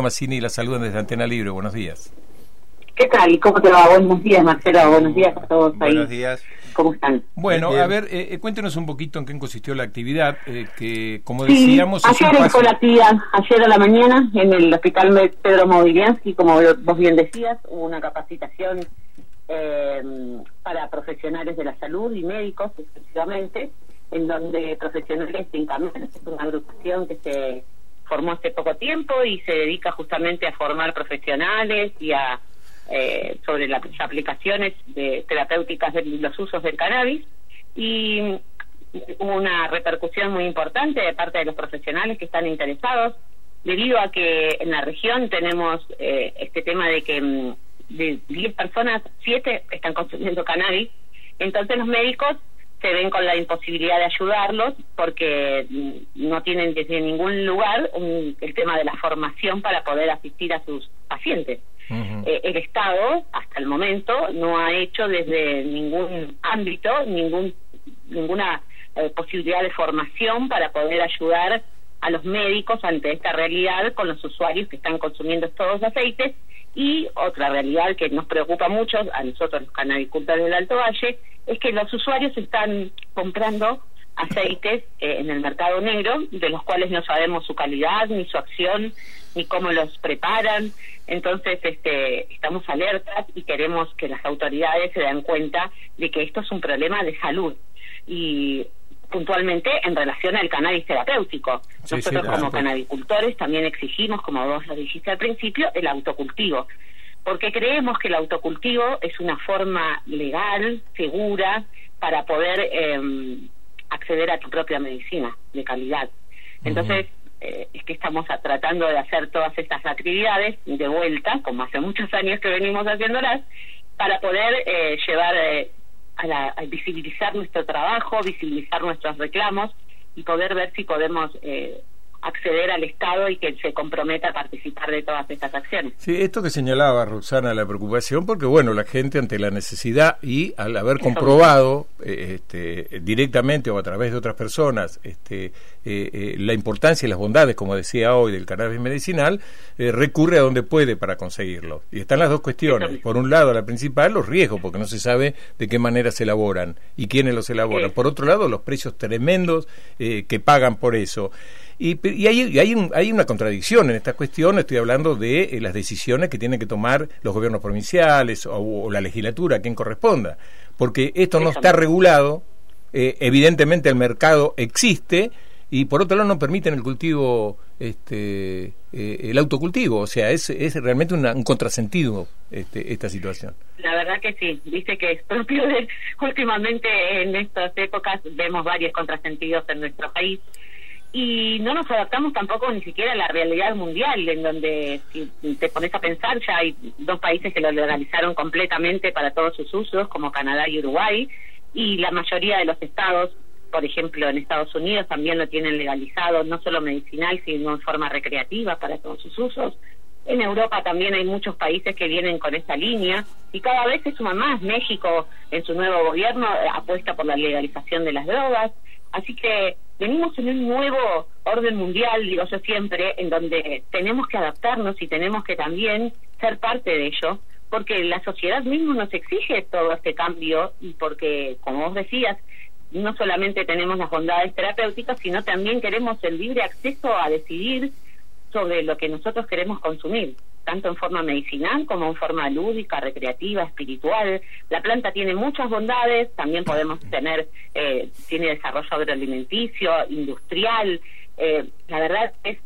Massini la saludan desde Antena Libre. Buenos días. ¿Qué tal? ¿Cómo te va? Buenos días, Marcelo. Buenos días a todos ahí. Buenos días. ¿Cómo están? Bueno, a ver, eh, eh, cuéntenos un poquito en qué consistió la actividad, eh, que como Sí, decíamos... es un ayer paso- fue la actividad, ayer a la mañana, en el Hospital Pedro Mobiliansky, como vos bien decías, hubo una capacitación eh, para profesionales de la salud y médicos exclusivamente, en donde profesionales de Incamer, es una agrupación que se formó hace poco tiempo y se dedica justamente a formar profesionales y a eh, sobre las aplicaciones de terapéuticas de los usos del cannabis. Y hubo una repercusión muy importante de parte de los profesionales que están interesados debido a que en la región tenemos eh, este tema de que mm, de 10 personas, 7 están consumiendo cannabis, entonces los médicos se ven con la imposibilidad de ayudarlos porque mm, no tienen desde ningún lugar un- el tema de la formación para poder asistir a sus pacientes. Eh, el Estado, hasta el momento, no ha hecho desde ningún ámbito ningún, ninguna eh, posibilidad de formación para poder ayudar a los médicos ante esta realidad con los usuarios que están consumiendo estos dos aceites y otra realidad que nos preocupa mucho a nosotros los canabicultores del Alto Valle es que los usuarios están comprando aceites eh, en el mercado negro de los cuales no sabemos su calidad ni su acción ni cómo los preparan entonces este estamos alertas y queremos que las autoridades se den cuenta de que esto es un problema de salud y puntualmente en relación al cannabis terapéutico. Sí, Nosotros sí, claro. como canabicultores también exigimos, como vos lo dijiste al principio, el autocultivo, porque creemos que el autocultivo es una forma legal, segura, para poder eh, acceder a tu propia medicina de calidad. Entonces, eh, es que estamos a- tratando de hacer todas estas actividades de vuelta, como hace muchos años que venimos haciéndolas, para poder eh, llevar eh, a, la, a visibilizar nuestro trabajo, visibilizar nuestros reclamos y poder ver si podemos eh, acceder al Estado y que se comprometa a participar de todas estas acciones. Sí, esto que señalaba Roxana, la preocupación, porque bueno, la gente ante la necesidad y al haber comprobado eh, este, directamente o a través de otras personas este, eh, eh, la importancia y las bondades, como decía hoy, del cannabis medicinal, eh, recurre a donde puede para conseguirlo. Y están las dos cuestiones. Por un lado, la principal, los riesgos, porque no se sabe de qué manera se elaboran y quiénes los elaboran. Por otro lado, los precios tremendos eh, que pagan por eso. Y, hay, y hay, un- hay una contradicción en esta cuestión, estoy hablando de eh, las decisiones que tienen que tomar los gobiernos provinciales o, o la legislatura, quien corresponda, porque esto no está regulado, eh, evidentemente el mercado existe y por otro lado no permiten el cultivo, este, eh, el autocultivo, o sea, es, es realmente una- un contrasentido este, esta situación. La verdad que sí, dice que es propio de, últimamente en estas épocas vemos varios contrasentidos en nuestro país y no nos adaptamos tampoco ni siquiera a la realidad mundial, en donde si te pones a pensar ya hay dos países que lo legalizaron completamente para todos sus usos, como Canadá y Uruguay, y la mayoría de los estados, por ejemplo en Estados Unidos también lo tienen legalizado, no solo medicinal, sino en forma recreativa para todos sus usos. En Europa también hay muchos países que vienen con esta línea y cada vez se suma más. México en su nuevo gobierno eh, apuesta por la legalización de las drogas. Así que venimos en un nuevo orden mundial, digo yo siempre, en donde tenemos que adaptarnos y tenemos que también ser parte de ello, porque la sociedad misma nos exige todo este cambio y porque, como vos decías, no solamente tenemos las bondades terapéuticas, sino también queremos el libre acceso a decidir sobre lo que nosotros queremos consumir, tanto en forma medicinal como en forma lúdica, recreativa, espiritual. La planta tiene muchas bondades, también podemos tener, eh, tiene desarrollo agroalimenticio, industrial, eh, la verdad es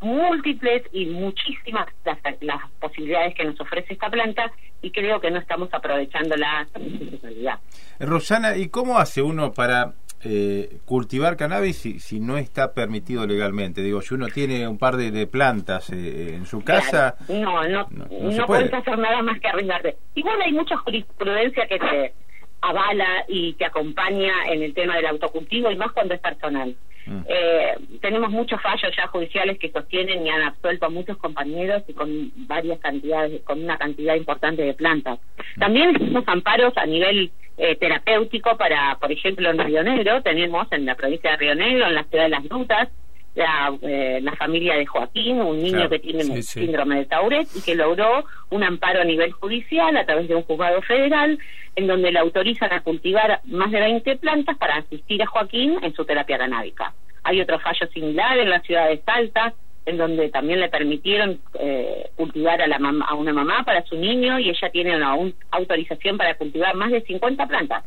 múltiples y muchísimas las, las posibilidades que nos ofrece esta planta y creo que no estamos aprovechándola en su totalidad. Rosana, ¿y cómo hace uno para eh, cultivar cannabis si, si no está permitido legalmente? Digo, si uno tiene un par de, de plantas eh, en su casa... Claro. No, no, no- puedes hacer nada más que arriesgarte. Igual hay mucha jurisprudencia que te avala y te acompaña en el tema del autocultivo y más cuando es personal. Mm. Eh, tenemos muchos fallos ya judiciales que sostienen y han absuelto a muchos compañeros y con varias cantidades, con una cantidad importante de plantas. También tenemos amparos a nivel eh, terapéutico para, por ejemplo, en Río Negro, tenemos en la provincia de Río Negro, en la ciudad de Las Grutas, la, eh, la familia de Joaquín, un niño Claro, que tiene sí, sí. síndrome de Tauret y que logró un amparo a nivel judicial a través de un juzgado federal en donde le autorizan a cultivar más de 20 plantas para asistir a Joaquín en su terapia canábica. Hay otro fallo similar en la ciudad de Salta, en donde también le permitieron eh, cultivar a, la mam- a una mamá para su niño y ella tiene una un- autorización para cultivar más de 50 plantas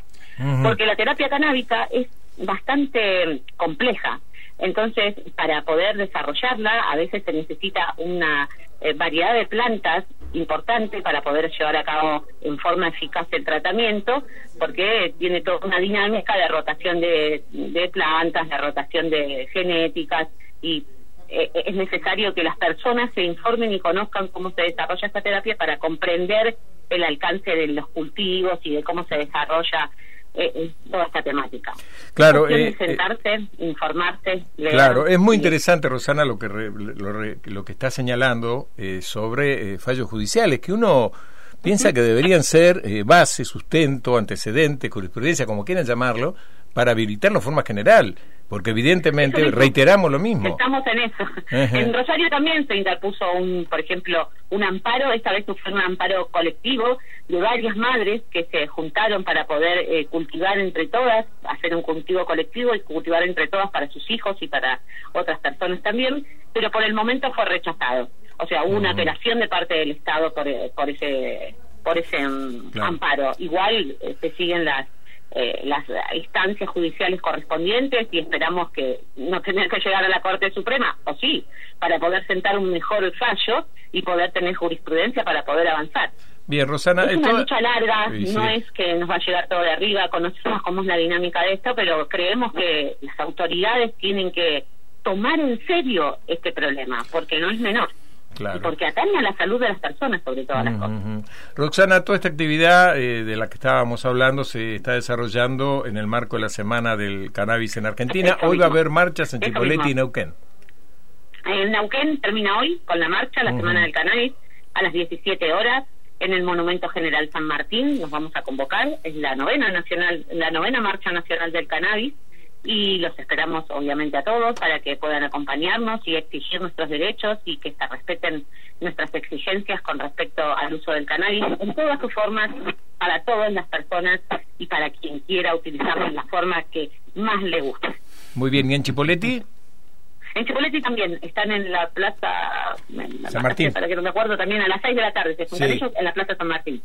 porque la terapia canábica es bastante compleja. Entonces, para poder desarrollarla, a veces se necesita una eh, variedad de plantas importante para poder llevar a cabo en forma eficaz el tratamiento, porque tiene toda una dinámica de rotación de, de plantas, de rotación de genéticas y eh, es necesario que las personas se informen y conozcan cómo se desarrolla esta terapia para comprender el alcance de los cultivos y de cómo se desarrolla eh, eh, toda esta temática. Claro, eh, sentarse, informarse, leer. Claro, es muy y- interesante, Rosana, lo que re- lo, re- lo que está señalando eh, sobre eh, fallos judiciales, que uno piensa que deberían ser eh, base, sustento, antecedente, jurisprudencia, como quieran llamarlo, para habilitarlo de forma general, porque evidentemente Eso reiteramos lo mismo. Estamos en eso. Ajá. En Rosario también se interpuso, un, por ejemplo, un amparo, esta vez fue un amparo colectivo de varias madres que se juntaron para poder eh, cultivar entre todas, hacer un cultivo colectivo y cultivar entre todas para sus hijos y para otras personas también, pero por el momento fue rechazado. O sea, hubo una apelación de parte del Estado por, eh, por ese por ese mm, Claro. amparo. Igual eh, se siguen las eh, las instancias judiciales correspondientes y esperamos que no tener que llegar a la Corte Suprema, o sí, para poder sentar un mejor fallo y poder tener jurisprudencia para poder avanzar. Bien, Rosana, Es una toda- lucha larga, Sí, no es que nos va a llegar todo de arriba, conocemos cómo es la dinámica de esto, pero creemos que las autoridades tienen que tomar en serio este problema, porque no es menor. Claro. Y porque atañe a la salud de las personas, sobre todas las Ujú, cosas. ujú. Roxana, toda esta actividad eh, de la que estábamos hablando se está desarrollando en el marco de la Semana del Cannabis en Argentina. Eso Hoy va a haber marchas en mismo. y Neuquén. En Neuquén termina hoy con la marcha, la. Semana del Cannabis, a las 17 horas en el Monumento General San Martín. Nos vamos a convocar, es la novena nacional, la novena marcha nacional del cannabis y los esperamos obviamente a todos para que puedan acompañarnos y exigir nuestros derechos y que se respeten nuestras exigencias con respecto al uso del cannabis en todas sus formas para todas las personas y para quien quiera utilizarlo en la forma que más le guste. Muy bien, ¿y en Chipoleti? En Chipoleti también, están en la plaza en la San Martín. Para que no me acuerdo, también a las 6 de la tarde se juntan Sí. ellos en la plaza San Martín,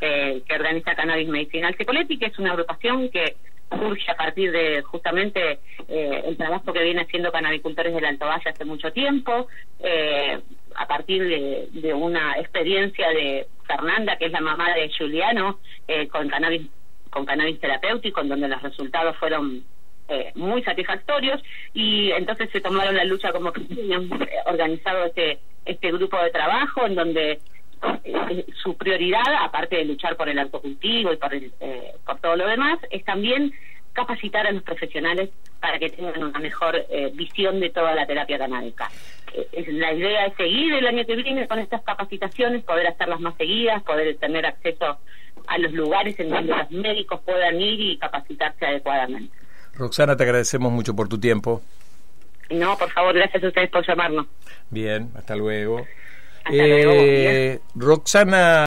eh, que organiza Cannabis Medicinal Chipoleti, que es una agrupación que surge a partir de justamente eh, el trabajo que viene haciendo canabicultores del Alto Valle hace mucho tiempo, eh, a partir de, de una experiencia de Fernanda, que es la mamá de Juliano, eh, con cannabis con cannabis terapéutico, en donde los resultados fueron eh, muy satisfactorios y entonces se tomaron la lucha como que eh, organizado este este grupo de trabajo en donde eh, su prioridad aparte de luchar por el autocultivo y por el, eh, por todo lo demás es también capacitar a los profesionales para que tengan una mejor eh, visión de toda la terapia canábica. Eh, la idea es seguir el año que viene con estas capacitaciones, poder hacerlas más seguidas, poder tener acceso a los lugares en donde los médicos puedan ir y capacitarse adecuadamente. Roxana, te agradecemos mucho por tu tiempo. No, por favor, gracias a ustedes por llamarnos. Bien, hasta luego. Hasta Eh, Roxana.